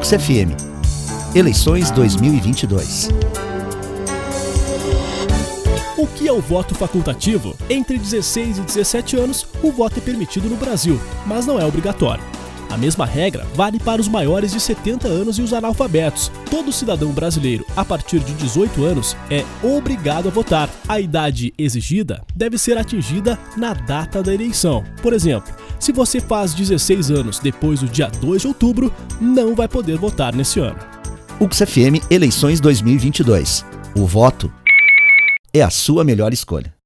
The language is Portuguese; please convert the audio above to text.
Ux FM. Eleições 2022. O que é o voto facultativo? Entre 16 e 17 anos, o voto é permitido no Brasil, mas não é obrigatório. A mesma regra vale para os maiores de 70 anos e os analfabetos. Todo cidadão brasileiro a partir de 18 anos é obrigado a votar. A idade exigida deve ser atingida na data da eleição. Por exemplo, se você faz 16 anos depois do dia 2 de outubro, não vai poder votar nesse ano. UXFM Eleições 2022. O voto é a sua melhor escolha.